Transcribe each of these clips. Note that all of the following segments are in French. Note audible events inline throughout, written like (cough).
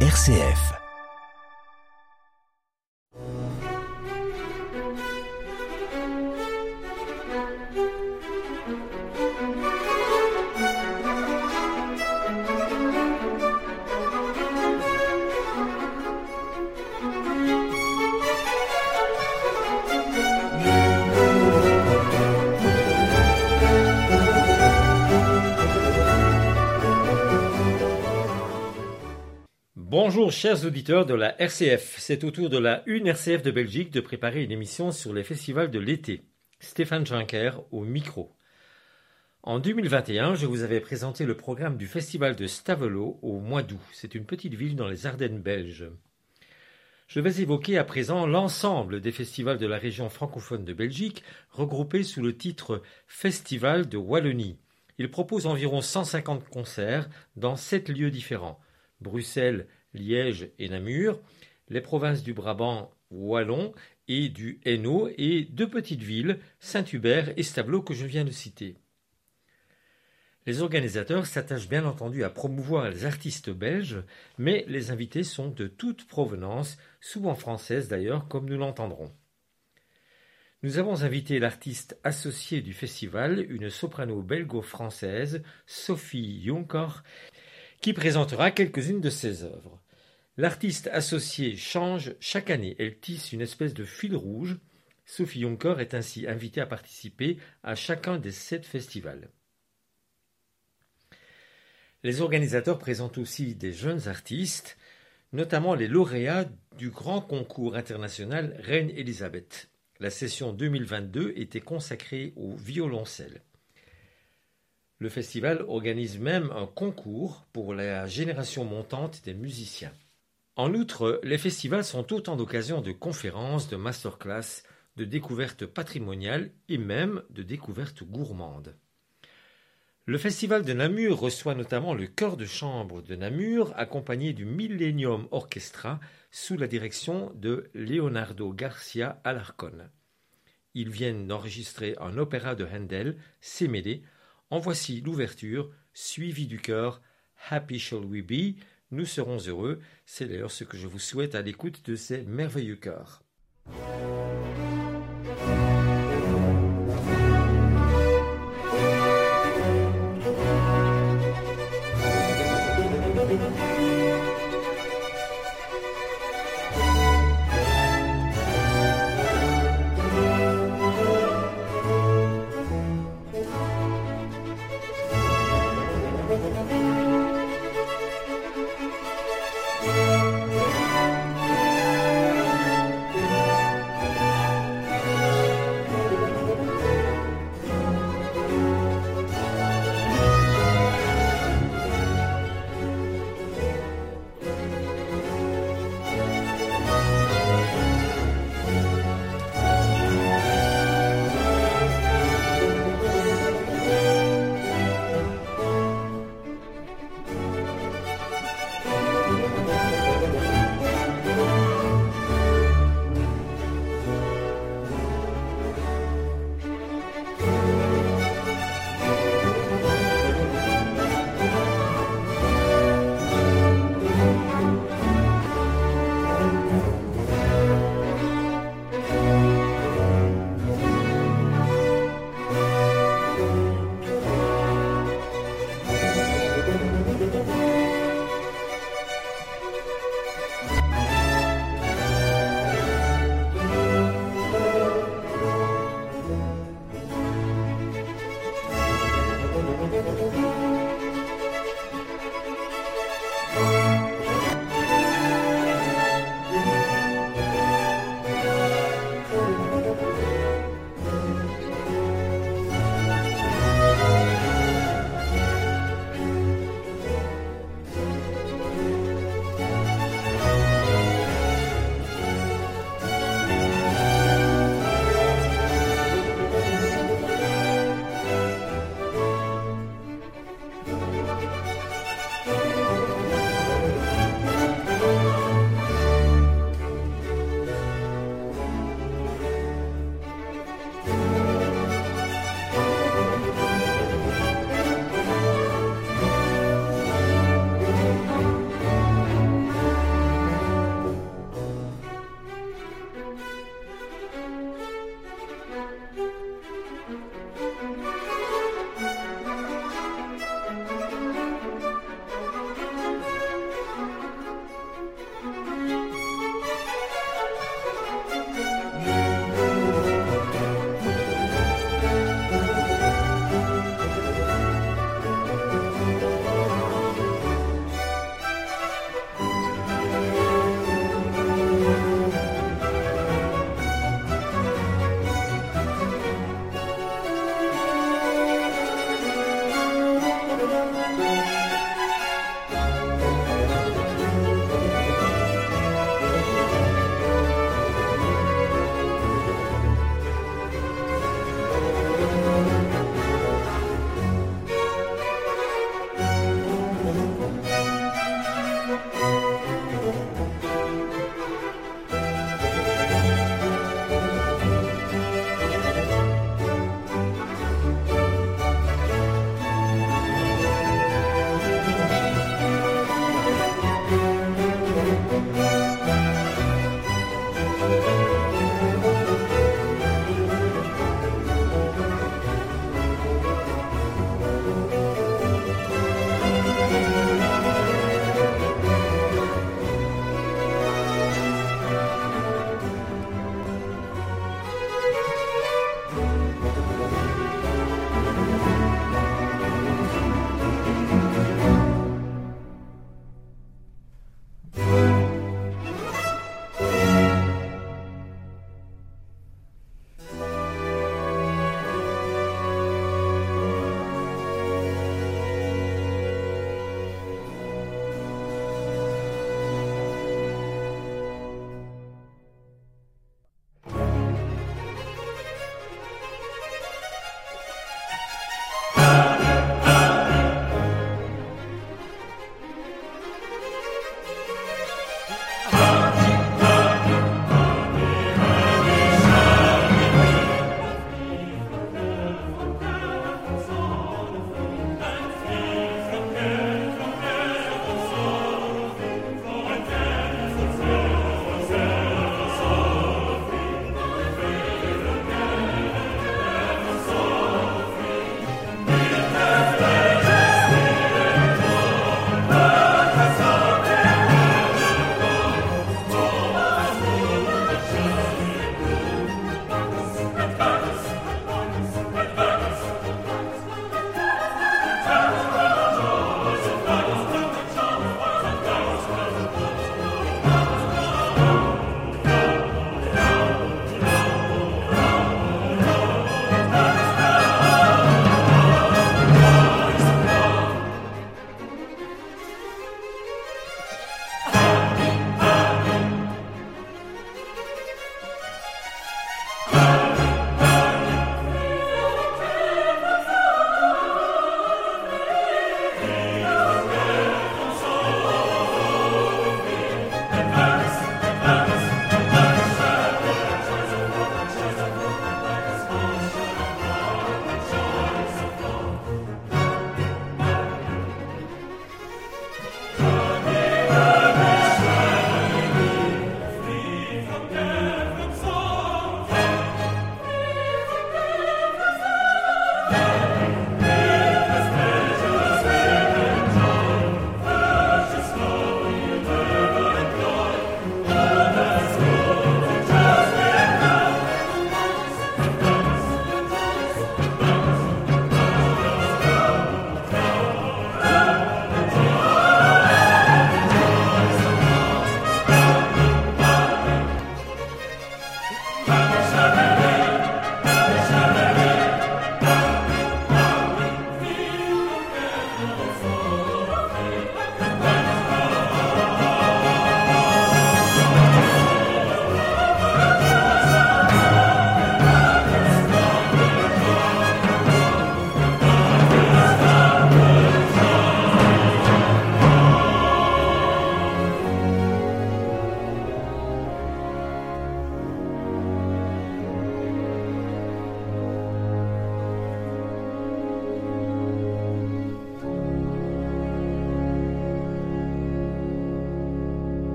RCF. Chers auditeurs de la RCF. C'est au tour de la une RCF de Belgique de préparer une émission sur les festivals de l'été. Stéphane Juncker au micro. En 2021, je vous avais présenté le programme du festival de Stavelot au mois d'août. C'est une petite ville dans les Ardennes belges. Je vais évoquer à présent l'ensemble des festivals de la région francophone de Belgique, regroupés sous le titre Festival de Wallonie. Il propose environ 150 concerts dans sept lieux différents. Bruxelles, Liège et Namur, les provinces du Brabant wallon et du Hainaut et deux petites villes, Saint-Hubert et Stavelot que je viens de citer. Les organisateurs s'attachent bien entendu à promouvoir les artistes belges, mais les invités sont de toute provenance, souvent françaises d'ailleurs, comme nous l'entendrons. Nous avons invité l'artiste associée du festival, une soprano belgo-française, Sophie Juncker, qui présentera quelques-unes de ses œuvres. L'artiste associé change chaque année. Elle tisse une espèce de fil rouge. Sophie Juncker est ainsi invitée à participer à chacun des sept festivals. Les organisateurs présentent aussi des jeunes artistes, notamment les lauréats du grand concours international Reine Elisabeth. La session 2022 était consacrée au violoncelle. Le festival organise même un concours pour la génération montante des musiciens. En outre, les festivals sont autant d'occasions de conférences, de masterclass, de découvertes patrimoniales et même de découvertes gourmandes. Le festival de Namur reçoit notamment le chœur de chambre de Namur, accompagné du Millennium Orchestra sous la direction de Leonardo Garcia Alarcón. Ils viennent d'enregistrer un opéra de Handel, Sémédé. En voici l'ouverture, suivie du chœur Happy Shall We Be, nous serons heureux. C'est d'ailleurs ce que je vous souhaite à l'écoute de ces merveilleux chœurs.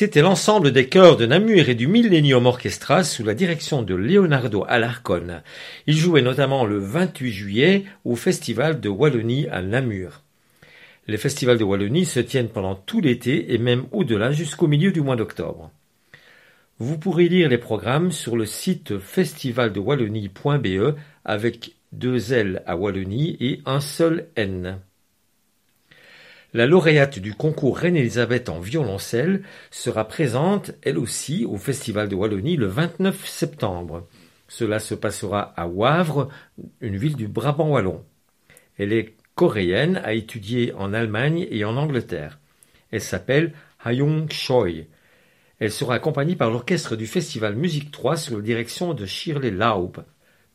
C'était l'ensemble des chœurs de Namur et du Millennium Orchestra sous la direction de Leonardo Alarcon. Il jouait notamment le 28 juillet au Festival de Wallonie à Namur. Les festivals de Wallonie se tiennent pendant tout l'été et même au-delà jusqu'au milieu du mois d'octobre. Vous pourrez lire les programmes sur le site festivaldewallonie.be avec deux L à Wallonie et un seul N. La lauréate du concours Reine-Élisabeth en violoncelle sera présente, elle aussi, au Festival de Wallonie le 29 septembre. Cela se passera à Wavre, une ville du Brabant wallon. Elle est coréenne, a étudié en Allemagne et en Angleterre. Elle s'appelle Hayong Choi. Elle sera accompagnée par l'orchestre du Festival Musique 3 sous la direction de Shirley Laub.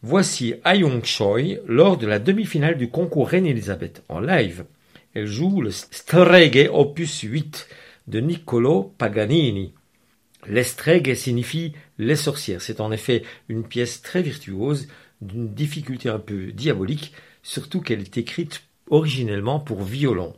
Voici Hayong Choi lors de la demi-finale du concours Reine-Élisabeth en live. Elle joue le Streghe opus 8 de Niccolo Paganini. L'estreghe signifie les sorcières. C'est en effet une pièce très virtuose, d'une difficulté un peu diabolique, surtout qu'elle est écrite originellement pour violon.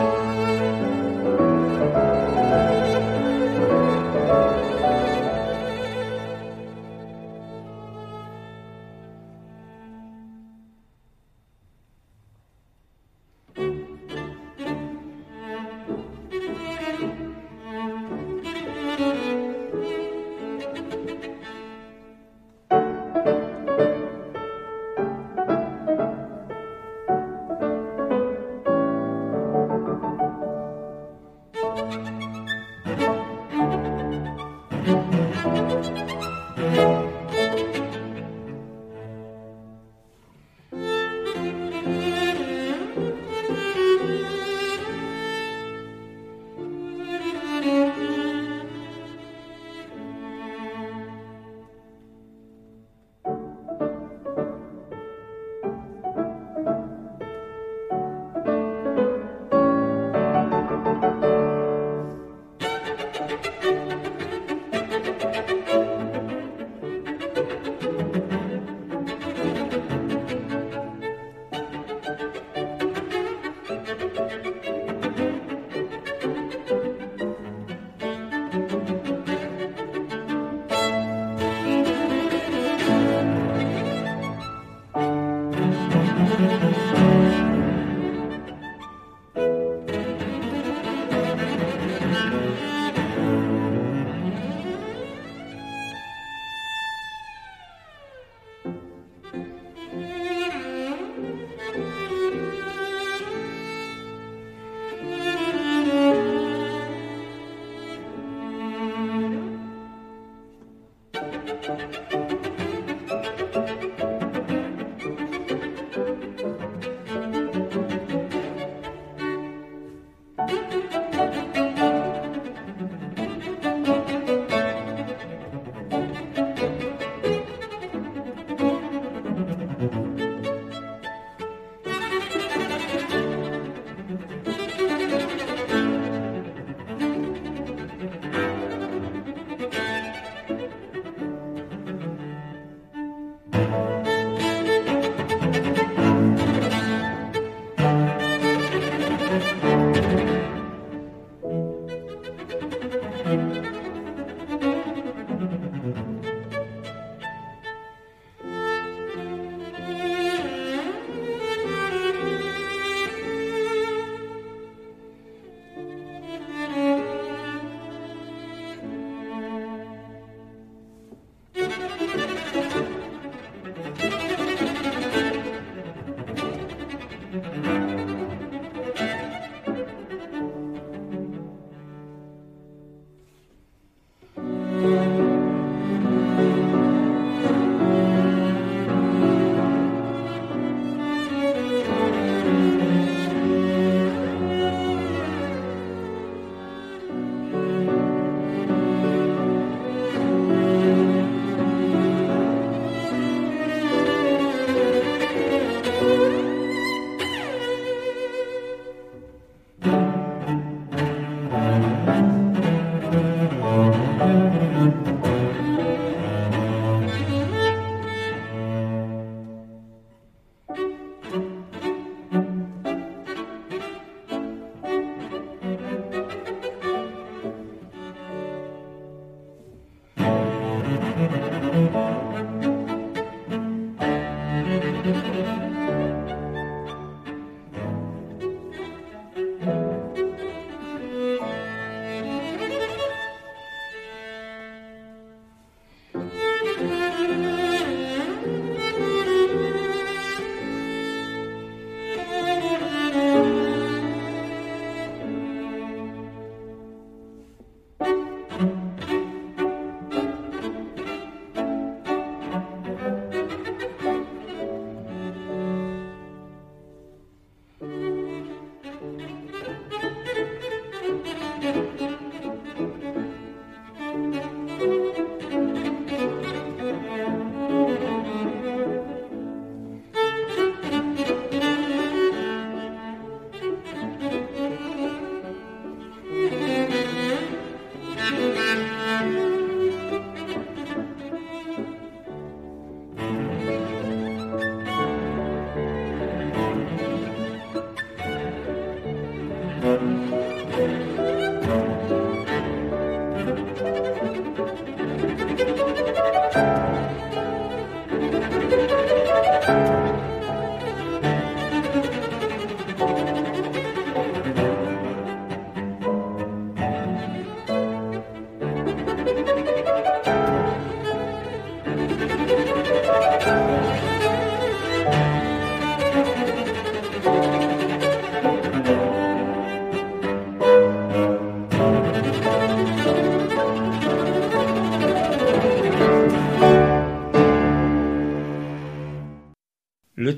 Música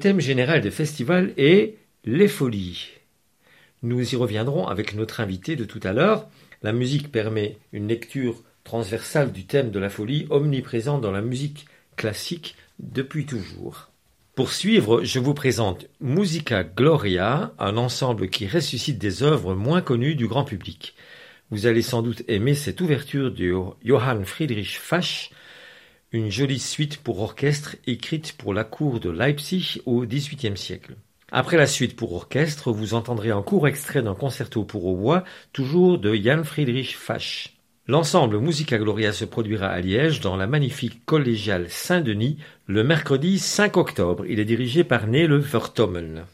thème général du festival est les folies. Nous y reviendrons avec notre invité de tout à l'heure. La musique permet une lecture transversale du thème de la folie, omniprésent dans la musique classique depuis toujours. Pour suivre, je vous présente Musica Gloria, un ensemble qui ressuscite des œuvres moins connues du grand public. Vous allez sans doute aimer cette ouverture de Johann Friedrich Fasch, une jolie suite pour orchestre écrite pour la cour de Leipzig au XVIIIe siècle. Après la suite pour orchestre, vous entendrez un court extrait d'un concerto pour hautbois, toujours de Jan Friedrich Fasch. L'ensemble Musica Gloria se produira à Liège dans la magnifique collégiale Saint-Denis le mercredi 5 octobre. Il est dirigé par Nele Vertommen.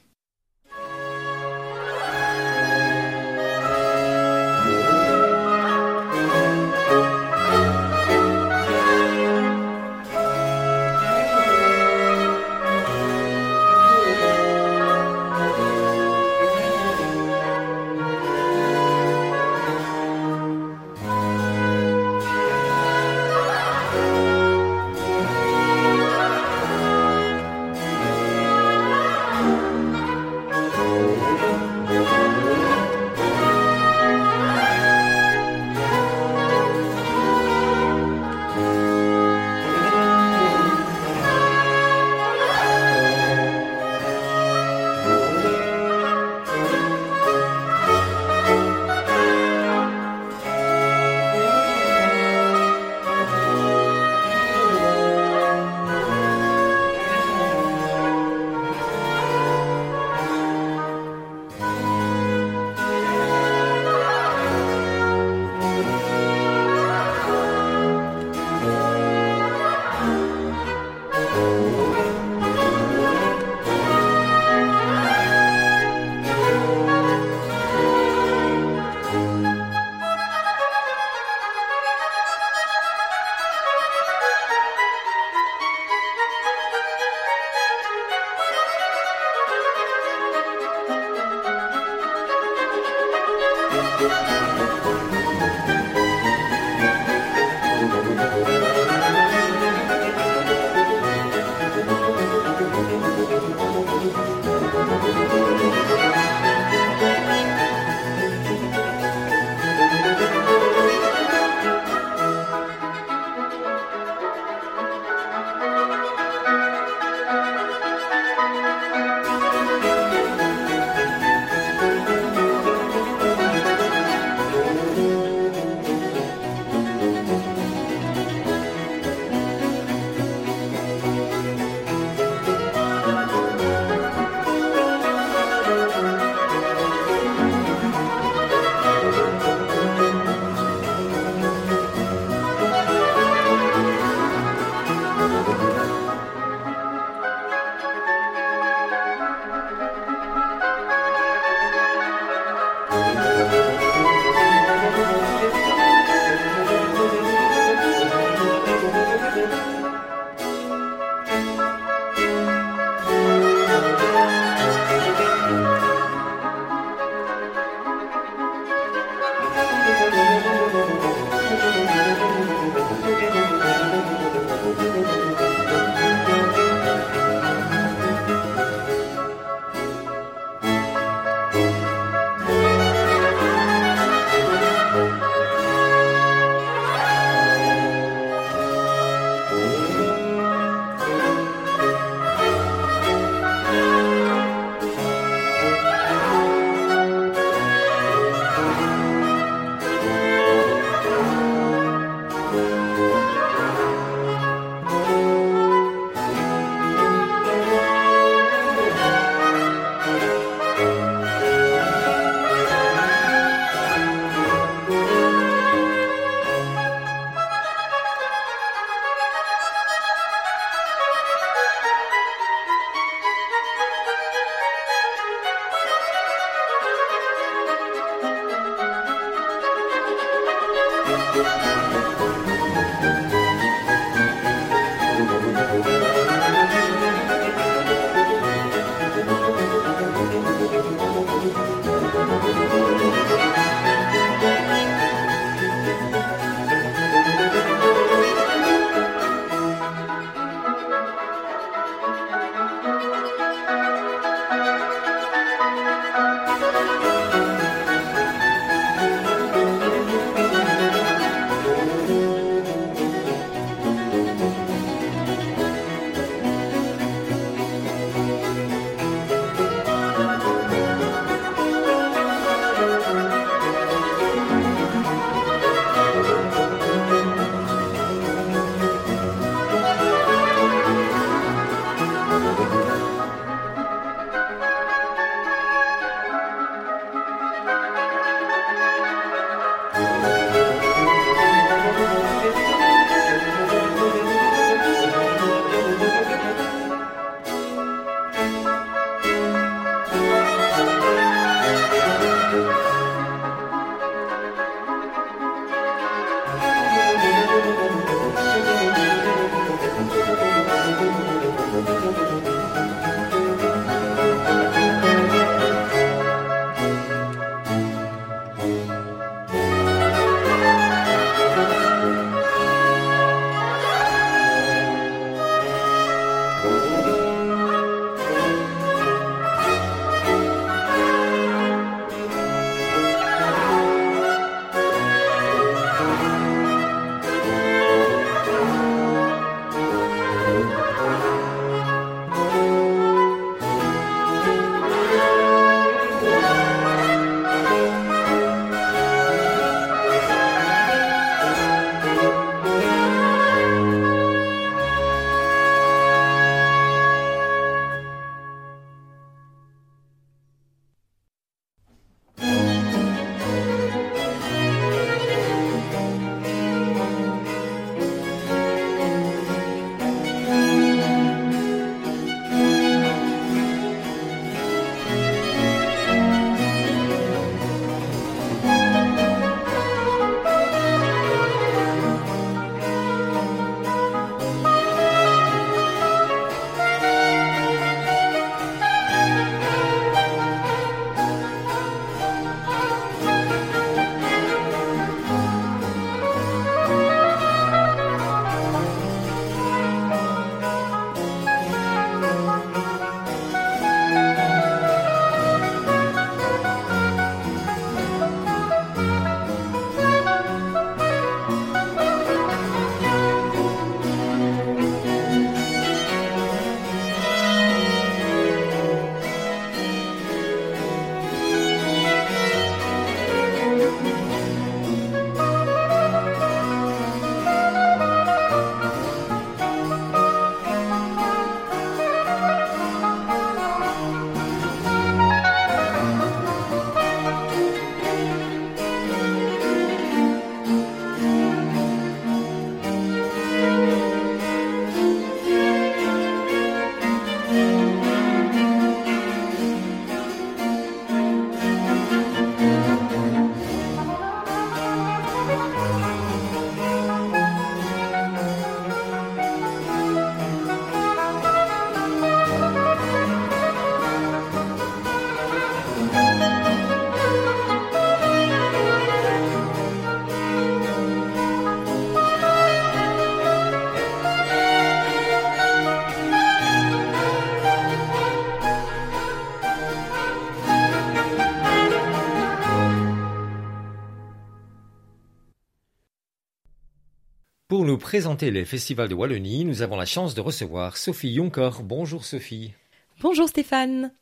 Présenter les festivals de Wallonie, nous avons la chance de recevoir Sophie Juncker. Bonjour Sophie. Bonjour Stéphane.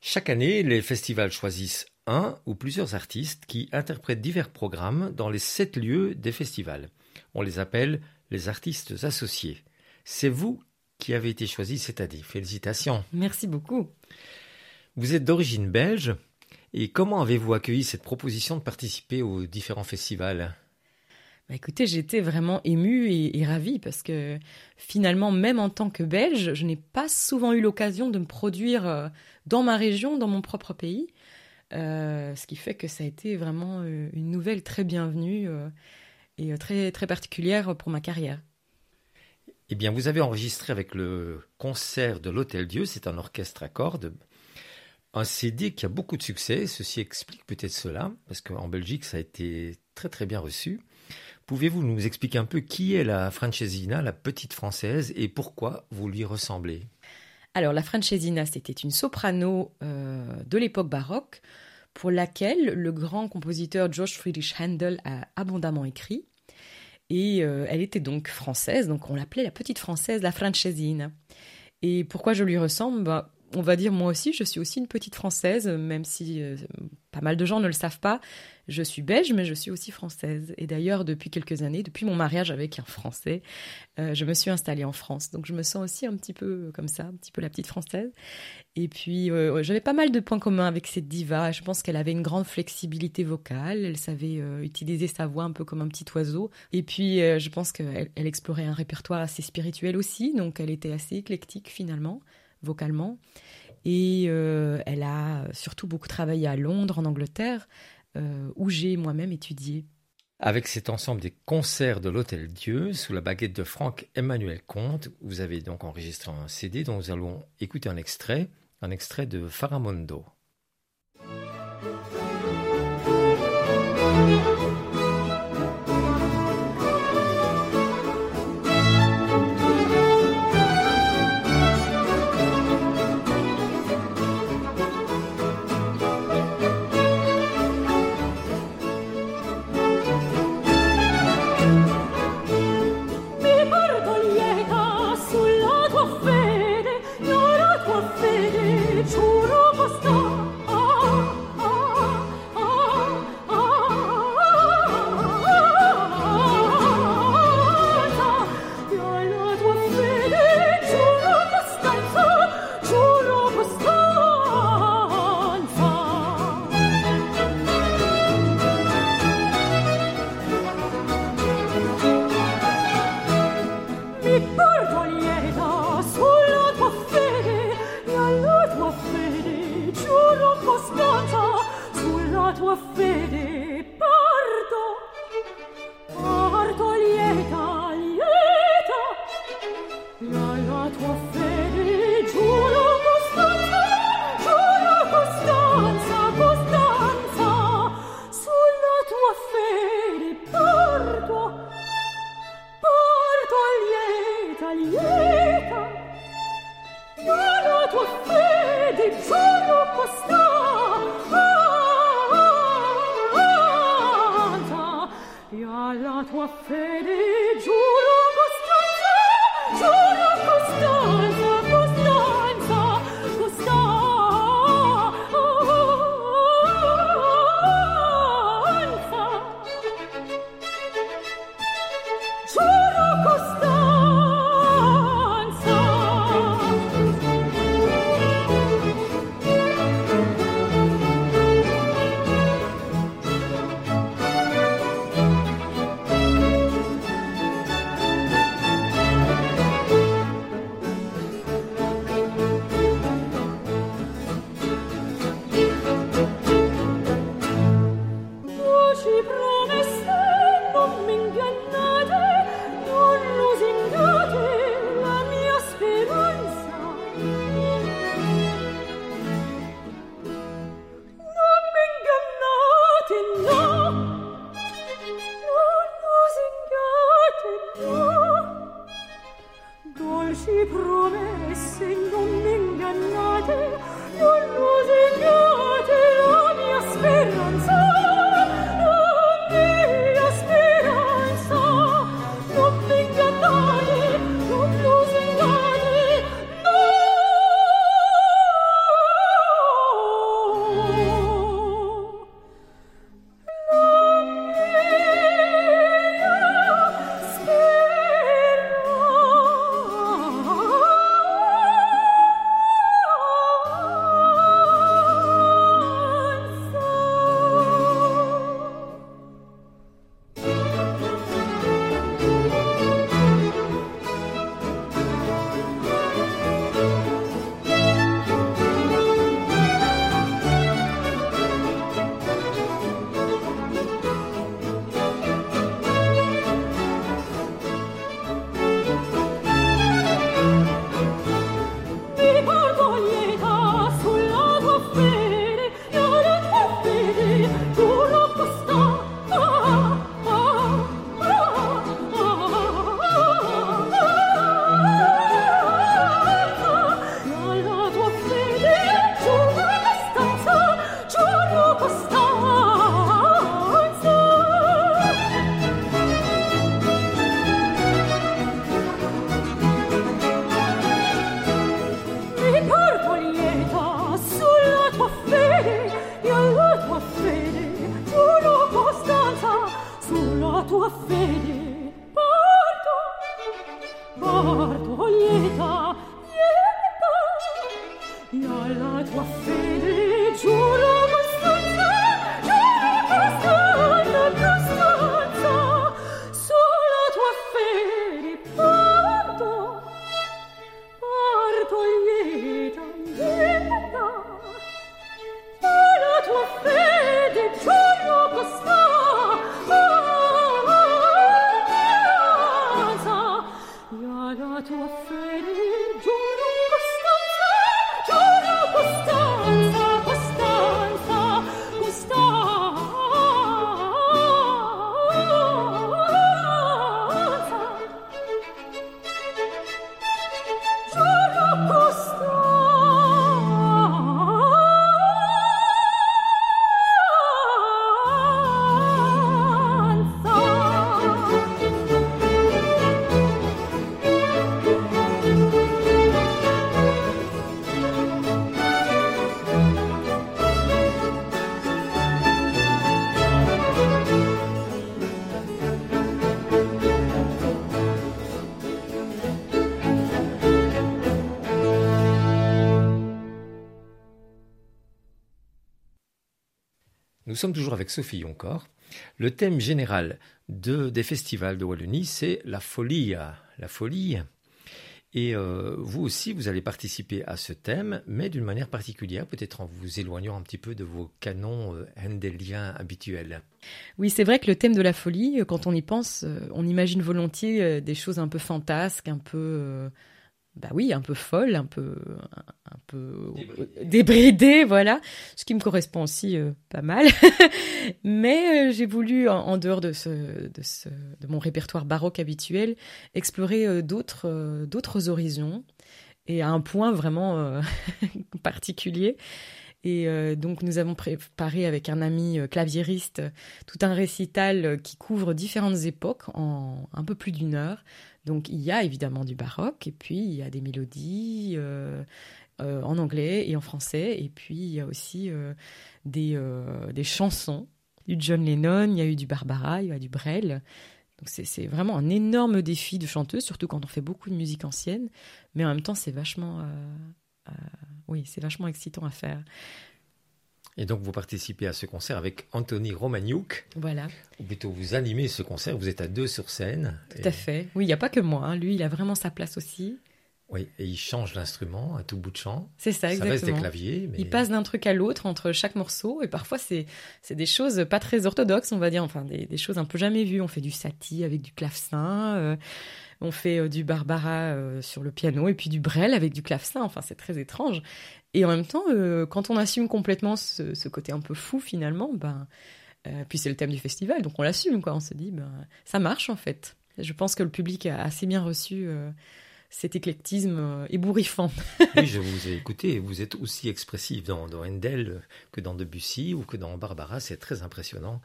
Chaque année, les festivals choisissent un ou plusieurs artistes qui interprètent divers programmes dans les sept lieux des festivals. On les appelle les artistes associés. C'est vous qui avez été choisi cette année. Félicitations. Merci beaucoup. Vous êtes d'origine belge et comment avez-vous accueilli cette proposition de participer aux différents festivals? Bah écoutez, j'étais vraiment émue et, ravie parce que finalement, même en tant que Belge, je n'ai pas souvent eu l'occasion de me produire euh, dans ma région, dans mon propre pays. Euh, ce qui fait que ça a été vraiment euh, une nouvelle très bienvenue. et très, très particulière pour ma carrière. Eh bien, vous avez enregistré avec le concert de l'Hôtel Dieu, c'est un orchestre à cordes, un CD qui a beaucoup de succès. Ceci explique peut-être cela, parce qu'en Belgique, ça a été très très bien reçu. Pouvez-vous nous expliquer un peu qui est la Francesina, la petite française, et pourquoi vous lui ressemblez? Alors, la Francesina, c'était une soprano euh, de l'époque baroque, pour laquelle le grand compositeur George Friedrich Handel a abondamment écrit. Et euh, elle était donc française, donc on l'appelait la petite française, la Francesine. Et pourquoi je lui ressemble? Bah, On va dire moi aussi, je suis aussi une petite française, même si euh, pas mal de gens ne le savent pas. Je suis belge, mais je suis aussi française. Et d'ailleurs, depuis quelques années, depuis mon mariage avec un Français, euh, je me suis installée en France. Donc je me sens aussi un petit peu comme ça, un petit peu la petite française. Et puis, euh, j'avais pas mal de points communs avec cette diva. Je pense qu'elle avait une grande flexibilité vocale. Elle savait euh, utiliser sa voix un peu comme un petit oiseau. Et puis, je pense qu'elle elle explorait un répertoire assez spirituel aussi. Donc, elle était assez éclectique finalement, vocalement. Et elle a surtout beaucoup travaillé à Londres, en Angleterre. Euh, où j'ai moi-même étudié. Avec cet ensemble des concerts de l'Hôtel Dieu, sous la baguette de Franck Emmanuel Comte, vous avez donc enregistré un CD dont nous allons écouter un extrait, un extrait de Faramondo. Sommes toujours avec Sophie encore. Le thème général de, des festivals de Wallonie, c'est la folie. La folie. Et euh, vous aussi, vous allez participer à ce thème, mais d'une manière particulière, peut-être en vous éloignant un petit peu de vos canons euh, handeliens habituels. Oui, c'est vrai que le thème de la folie, quand on y pense, euh, on imagine volontiers des choses un peu fantasques, un peu bah oui, un peu folle, un peu, un, peu débridée. voilà. Ce qui me correspond aussi euh, pas mal. (laughs) Mais euh, j'ai voulu, en, dehors de, ce, de, ce, de, mon répertoire baroque habituel, explorer euh, d'autres, d'autres horizons et à un point vraiment (laughs) particulier. Et donc nous avons préparé avec un ami claviériste tout un récital qui couvre différentes époques en un peu plus d'une heure. Donc il y a évidemment du baroque, et puis il y a des mélodies euh, euh, en anglais et en français, et puis il y a aussi euh, des, des chansons. Il y a eu John Lennon, il y a eu du Barbara, il y a du Brel. Donc c'est vraiment un énorme défi de chanteuse, surtout quand on fait beaucoup de musique ancienne, mais en même temps c'est vachement, oui, c'est vachement excitant à faire. Et donc vous participez à ce concert avec Anthony Romagnouk. Voilà. Ou plutôt vous animez ce concert, vous êtes à deux sur scène. Tout à fait. Oui, il n'y a pas que moi. Hein. Lui, il a vraiment sa place aussi. Oui, et il change l'instrument à tout bout de champ. C'est ça, exactement. Ça reste des claviers. Il passe d'un truc à l'autre entre chaque morceau, et parfois c'est des choses pas très orthodoxes, on va dire, enfin des, choses un peu jamais vues. On fait du satie avec du clavecin, euh, on fait euh, du Barbara euh, sur le piano, et puis du Brel avec du clavecin. Enfin, c'est très étrange. Et en même temps, euh, quand on assume complètement ce, côté un peu fou finalement, ben, euh, puis c'est le thème du festival, donc on l'assume, quoi. On se dit, ben, ça marche en fait. Je pense que le public a assez bien reçu euh, cet éclectisme ébouriffant. (laughs) oui, je vous ai écouté. Vous êtes aussi expressif dans, dans Handel que dans Debussy ou que dans Barbara. C'est très impressionnant.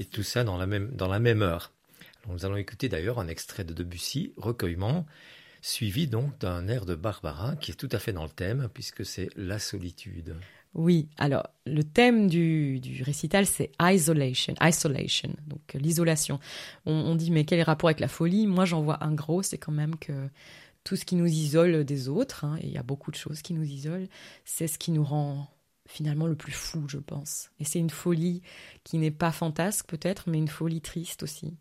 Et tout ça dans la même, dans la même heure. nous allons écouter d'ailleurs un extrait de Debussy, Recueillement suivi donc d'un air de Barbara qui est tout à fait dans le thème puisque c'est la solitude. Oui, alors le thème du, récital c'est isolation, isolation, donc l'isolation. On, dit mais quel est le rapport avec la folie? Moi j'en vois un gros, c'est quand même que tout ce qui nous isole des autres, hein, et il y a beaucoup de choses qui nous isolent, c'est ce qui nous rend finalement le plus fou, je pense. Et c'est une folie qui n'est pas fantasque peut-être, mais une folie triste aussi.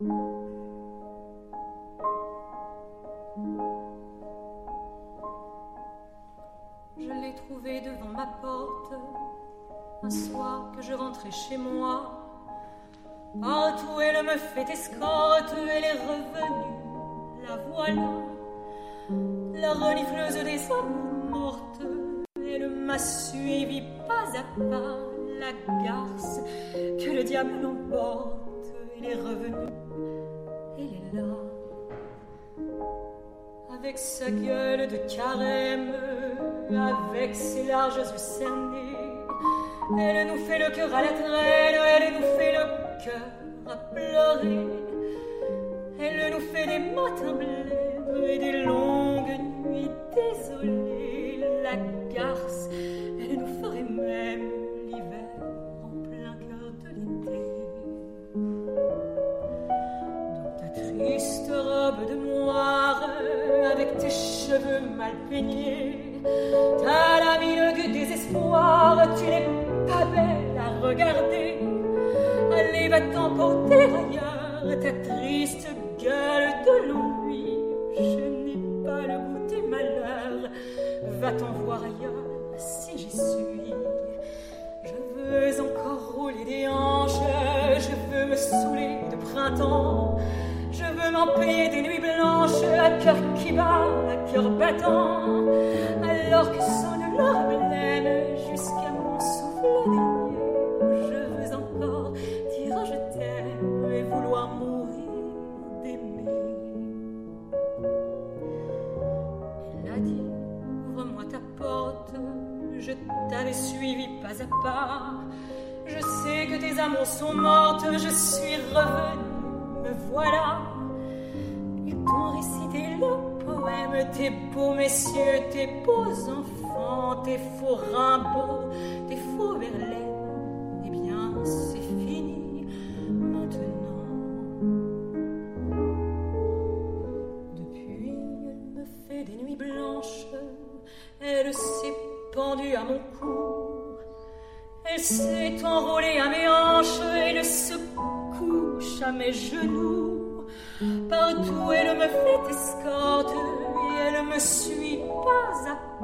Je l'ai trouvé devant ma porte un soir que je rentrais chez moi. Partout elle me fait escorte, elle est revenue, la voilà, la renifleuse des hommes mortes. Elle m'a suivi pas à pas, la garce que le diable l'emporte. Elle est revenue, sa gueule de carême, avec ses larges yeux cernés. Elle nous fait le cœur à la traîne, elle nous fait le cœur à pleurer. Elle nous fait des matins blêmes peignés, t'as la mine du désespoir, tu n'es pas belle à regarder. Allez, va-t'en porter ailleurs ta triste gueule de l'ennui. Je n'ai pas le goût des malheurs, va-t'en voir ailleurs si j'y suis. Je veux encore rouler des hanches, je veux me saouler de printemps. Je veux m'en payer des nuits blanches, à cœur qui bat, alors que sonne blême jusqu'à mon souffle dernier. Je veux encore dire je t'aime et vouloir mourir d'aimer. Elle a dit ouvre-moi ta porte, je t'avais suivi pas à pas. Je sais que tes amours sont mortes, je suis revenue, me voilà. Tes beaux messieurs, tes beaux enfants, tes faux rimbaud,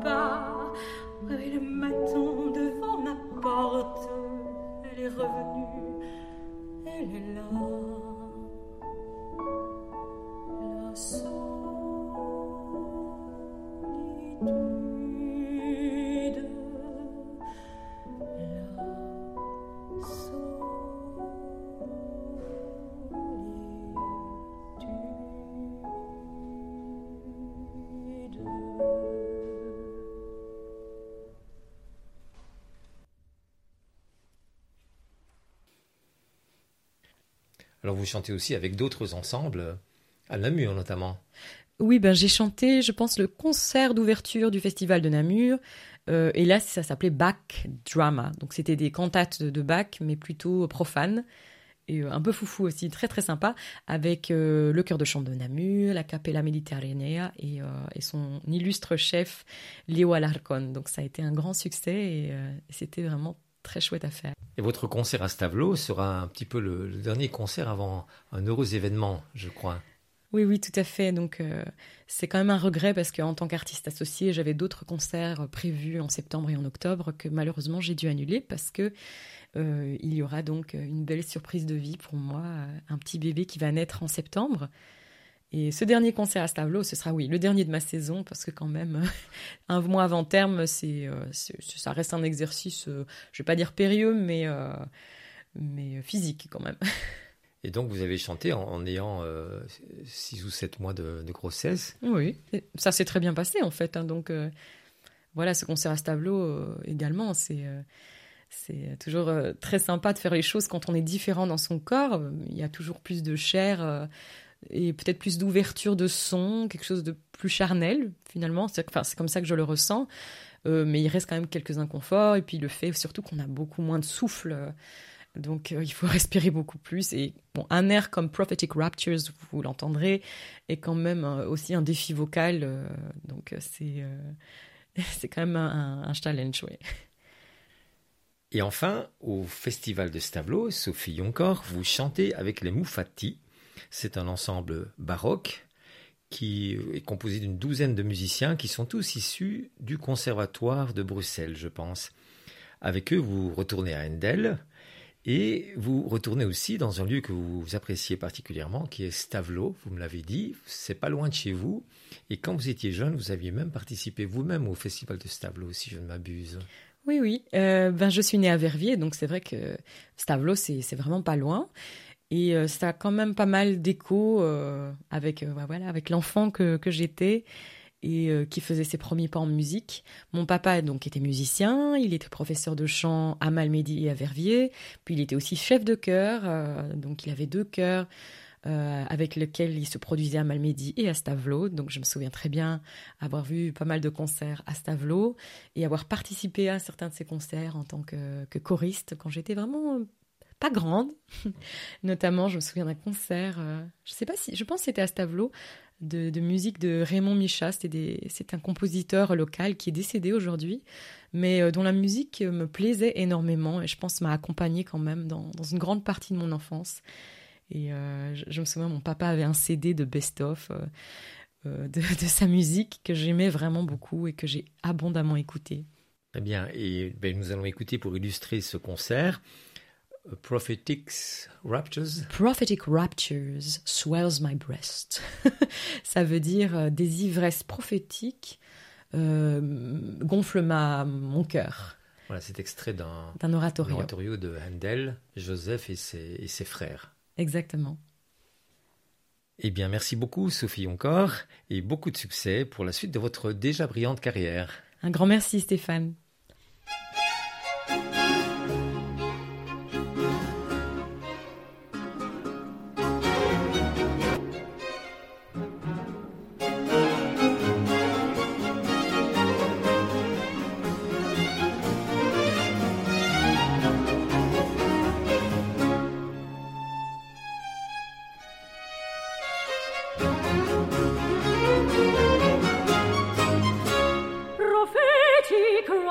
pas vous chantez aussi avec d'autres ensembles, à Namur notamment. Oui, ben j'ai chanté, je pense, le concert d'ouverture du festival de Namur. Euh, et là, ça s'appelait Bach Drama. Donc c'était des cantates de Bach, mais plutôt profanes. Et euh, un peu foufou aussi, très très sympa, avec euh, le chœur de chant de Namur, la Capella Mediterranea et, euh, son illustre chef Léo Alarcon. Donc ça a été un grand succès et euh, c'était vraiment très chouette à faire. Et votre concert à Stavelot sera un petit peu le, dernier concert avant un heureux événement, je crois. Oui, oui, tout à fait. Donc, euh, c'est quand même un regret parce qu'en tant qu'artiste associé, j'avais d'autres concerts prévus en septembre et en octobre que malheureusement j'ai dû annuler parce que euh, il y aura donc une belle surprise de vie pour moi, un petit bébé qui va naître en septembre. Et ce dernier concert à Stavelot, ce sera oui le dernier de ma saison parce que quand même (laughs) un mois avant terme, c'est, euh, ça reste un exercice, euh, je vais pas dire périlleux, mais euh, mais physique quand même. (laughs) Et donc vous avez chanté en, en ayant 6 ou 7 mois de, de grossesse. Oui, ça s'est très bien passé en fait. hein, donc euh, voilà, ce concert à Stavelot euh, également, c'est euh, c'est toujours euh, très sympa de faire les choses quand on est différent dans son corps. Il y a toujours plus de chair euh, et peut-être plus d'ouverture de son, quelque chose de plus charnel finalement. C'est comme ça que je le ressens. Euh, mais il reste quand même quelques inconforts et puis le fait surtout qu'on a beaucoup moins de souffle. donc euh, il faut (laughs) respirer beaucoup plus. Et bon, un air comme Prophetic Raptures, vous l'entendrez, est quand même euh, aussi un défi vocal. donc c'est (laughs) c'est quand même un, un challenge. Et enfin, au festival de Stavelot, Sophie Yonkor, vous chantez avec les Moufati. C'est un ensemble baroque qui est composé d'une douzaine de musiciens qui sont tous issus du Conservatoire de Bruxelles, je pense. Avec eux, vous retournez à Endel et vous retournez aussi dans un lieu que vous appréciez particulièrement, qui est Stavelot, vous me l'avez dit, c'est pas loin de chez vous. Et quand vous étiez jeune, vous aviez même participé vous-même au festival de Stavelot, si je ne m'abuse. Oui, oui. Euh, ben, je suis née à Verviers, donc c'est vrai que Stavelot, c'est vraiment pas loin. Et euh, ça a quand même pas mal d'écho euh, avec, euh, voilà, avec l'enfant que, que j'étais et qui faisait ses premiers pas en musique. Mon papa donc était musicien, il était professeur de chant à Malmedy et à Verviers, puis il était aussi chef de chœur, donc il avait deux chœurs avec lesquels il se produisait à Malmedy et à Stavelot. Donc je me souviens très bien avoir vu pas mal de concerts à Stavelot et avoir participé à certains de ces concerts en tant que, que choriste quand j'étais vraiment pas grande. (laughs) Notamment, je me souviens d'un concert, euh, je sais pas si, je pense que c'était à Stavelot, de, musique de Raymond Micha. C'est un compositeur local qui est décédé aujourd'hui, mais euh, dont la musique me plaisait énormément et je pense m'a accompagné quand même dans, une grande partie de mon enfance. Et euh, je, me souviens, mon papa avait un CD de best-of. de, (laughs) de, sa musique que j'aimais vraiment beaucoup et que j'ai abondamment écouté. Très bien, et ben, nous allons écouter pour illustrer ce concert Prophetic Raptures? Prophetic Raptures swells my breast. (laughs) Ça veut dire euh, des ivresses prophétiques euh, gonflent ma, mon cœur. Voilà, c'est extrait d'un, d'un oratorio. oratorio de Handel, Joseph et ses, et ses frères. Exactement. Eh bien, merci beaucoup, Sophie encore, et beaucoup de succès pour la suite de votre déjà brillante carrière. Un grand merci, Stéphane. Prophetical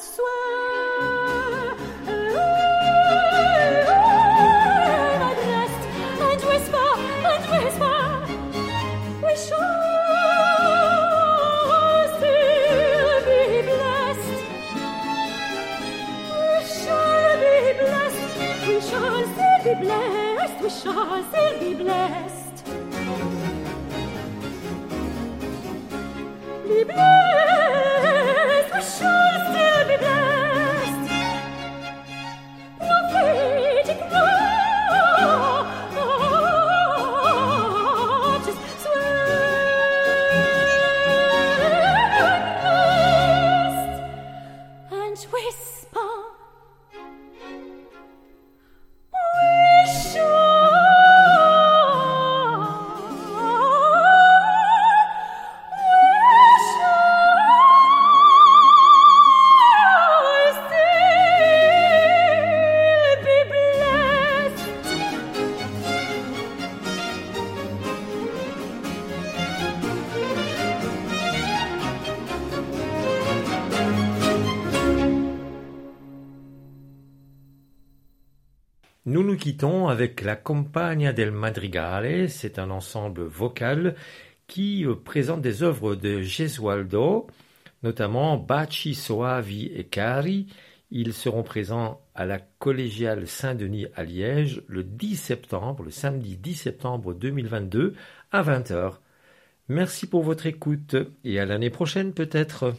swear. Avec la Compagnia del Madrigale, c'est un ensemble vocal qui euh, présente des œuvres de Gesualdo, notamment Baci Soavi et Cari. Ils seront présents à la Collégiale Saint-Denis à Liège le 10 septembre, le samedi 10 septembre 2022 à 20h. Merci pour votre écoute et à l'année prochaine peut-être.